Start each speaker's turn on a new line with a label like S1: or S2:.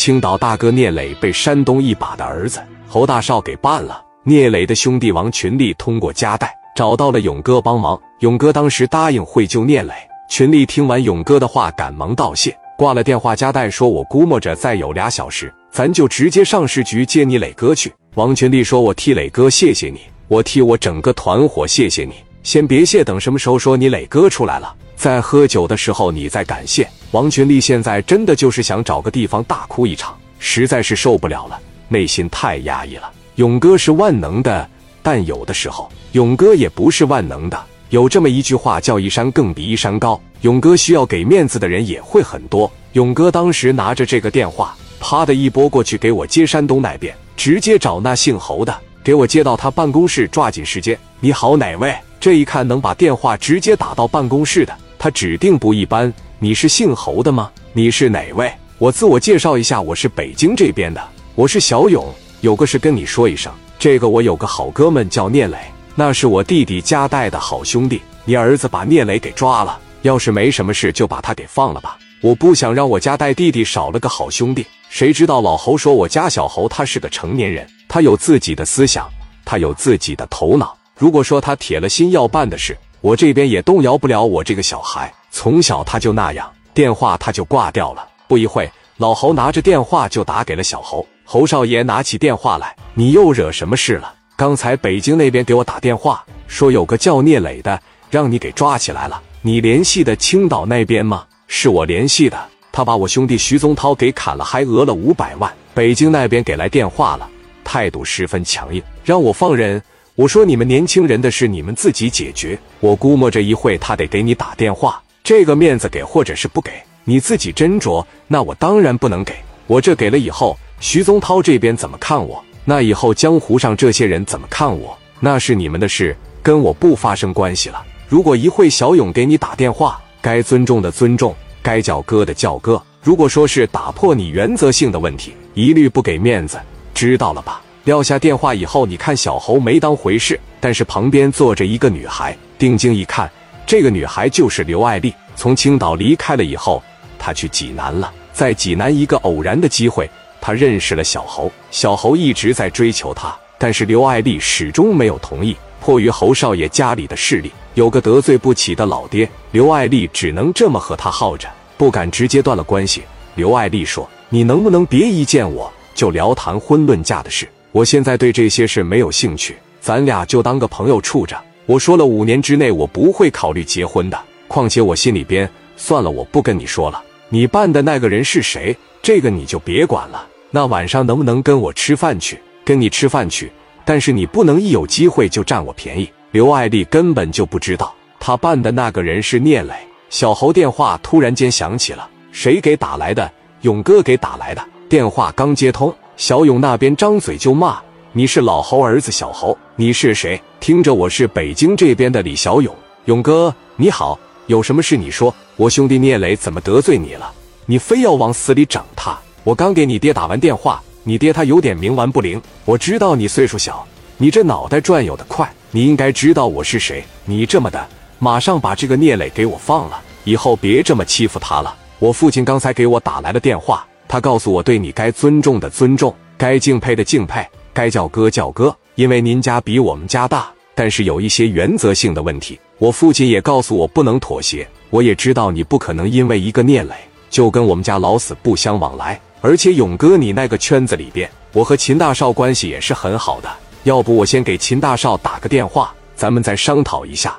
S1: 青岛大哥聂磊被山东一把的儿子侯大少给办了。聂磊的兄弟王群力通过夹带找到了勇哥帮忙，勇哥当时答应会救聂磊。群力听完勇哥的话，赶忙道谢，挂了电话。夹带说：“我估摸着再有俩小时，咱就直接上市局接你磊哥去。”王群力说：“我替磊哥谢谢你，我替我整个团伙谢谢你。先别谢，等什么时候说你磊哥出来了，在喝酒的时候你在感谢。”王群力现在真的就是想找个地方大哭一场，实在是受不了了，内心太压抑了。勇哥是万能的，但有的时候勇哥也不是万能的。有这么一句话叫“一山更比一山高”，勇哥需要给面子的人也会很多。勇哥当时拿着这个电话，啪的一拨过去给我接山东那边。直接找那姓侯的，给我接到他办公室，抓紧时间。你好，哪位？这一看能把电话直接打到办公室的，他指定不一般。你是姓侯的吗？你是哪位？我自我介绍一下，我是北京这边的，我是小勇。有个事跟你说一声，这个我有个好哥们叫聂磊，那是我弟弟家带的好兄弟。你儿子把聂磊给抓了，要是没什么事，就把他给放了吧。我不想让我家带弟弟少了个好兄弟。谁知道老侯说我家小侯他是个成年人，他有自己的思想，他有自己的头脑。如果说他铁了心要办的事，我这边也动摇不了我这个小孩。从小他就那样，电话他就挂掉了。不一会，老侯拿着电话就打给了小侯。侯少爷拿起电话来：“你又惹什么事了？刚才北京那边给我打电话，说有个叫聂磊的，让你给抓起来了。你联系的青岛那边吗？是我联系的。”他把我兄弟徐宗涛给砍了，还讹了五百万。北京那边给来电话了，态度十分强硬，让我放人。我说你们年轻人的事你们自己解决。我估摸着一会他得给你打电话，这个面子给或者是不给，你自己斟酌。那我当然不能给。我这给了以后，徐宗涛这边怎么看我？那以后江湖上这些人怎么看我？那是你们的事，跟我不发生关系了。如果一会小勇给你打电话，该尊重的尊重。该叫哥的叫哥。如果说是打破你原则性的问题，一律不给面子，知道了吧？撂下电话以后，你看小侯没当回事，但是旁边坐着一个女孩，定睛一看，这个女孩就是刘爱丽。从青岛离开了以后，她去济南了，在济南一个偶然的机会，她认识了小侯。小侯一直在追求她，但是刘爱丽始终没有同意。迫于侯少爷家里的势力，有个得罪不起的老爹，刘爱丽只能这么和他耗着，不敢直接断了关系。刘爱丽说：“你能不能别一见我就聊谈婚论嫁的事？我现在对这些事没有兴趣，咱俩就当个朋友处着。”我说了，五年之内我不会考虑结婚的。况且我心里边，算了，我不跟你说了。你办的那个人是谁？这个你就别管了。那晚上能不能跟我吃饭去？跟你吃饭去。但是你不能一有机会就占我便宜。刘爱丽根本就不知道，他办的那个人是聂磊。小侯电话突然间响起了，谁给打来的？勇哥给打来的。电话刚接通，小勇那边张嘴就骂：“你是老侯儿子小侯，你是谁？听着，我是北京这边的李小勇。勇哥你好，有什么事你说。我兄弟聂磊怎么得罪你了？你非要往死里整他？我刚给你爹打完电话。”你爹他有点冥顽不灵，我知道你岁数小，你这脑袋转悠的快，你应该知道我是谁。你这么的，马上把这个聂磊给我放了，以后别这么欺负他了。我父亲刚才给我打来了电话，他告诉我对你该尊重的尊重，该敬佩的敬佩，该叫哥叫哥，因为您家比我们家大，但是有一些原则性的问题，我父亲也告诉我不能妥协。我也知道你不可能因为一个聂磊就跟我们家老死不相往来。而且勇哥，你那个圈子里边，我和秦大少关系也是很好的。要不我先给秦大少打个电话，咱们再商讨一下。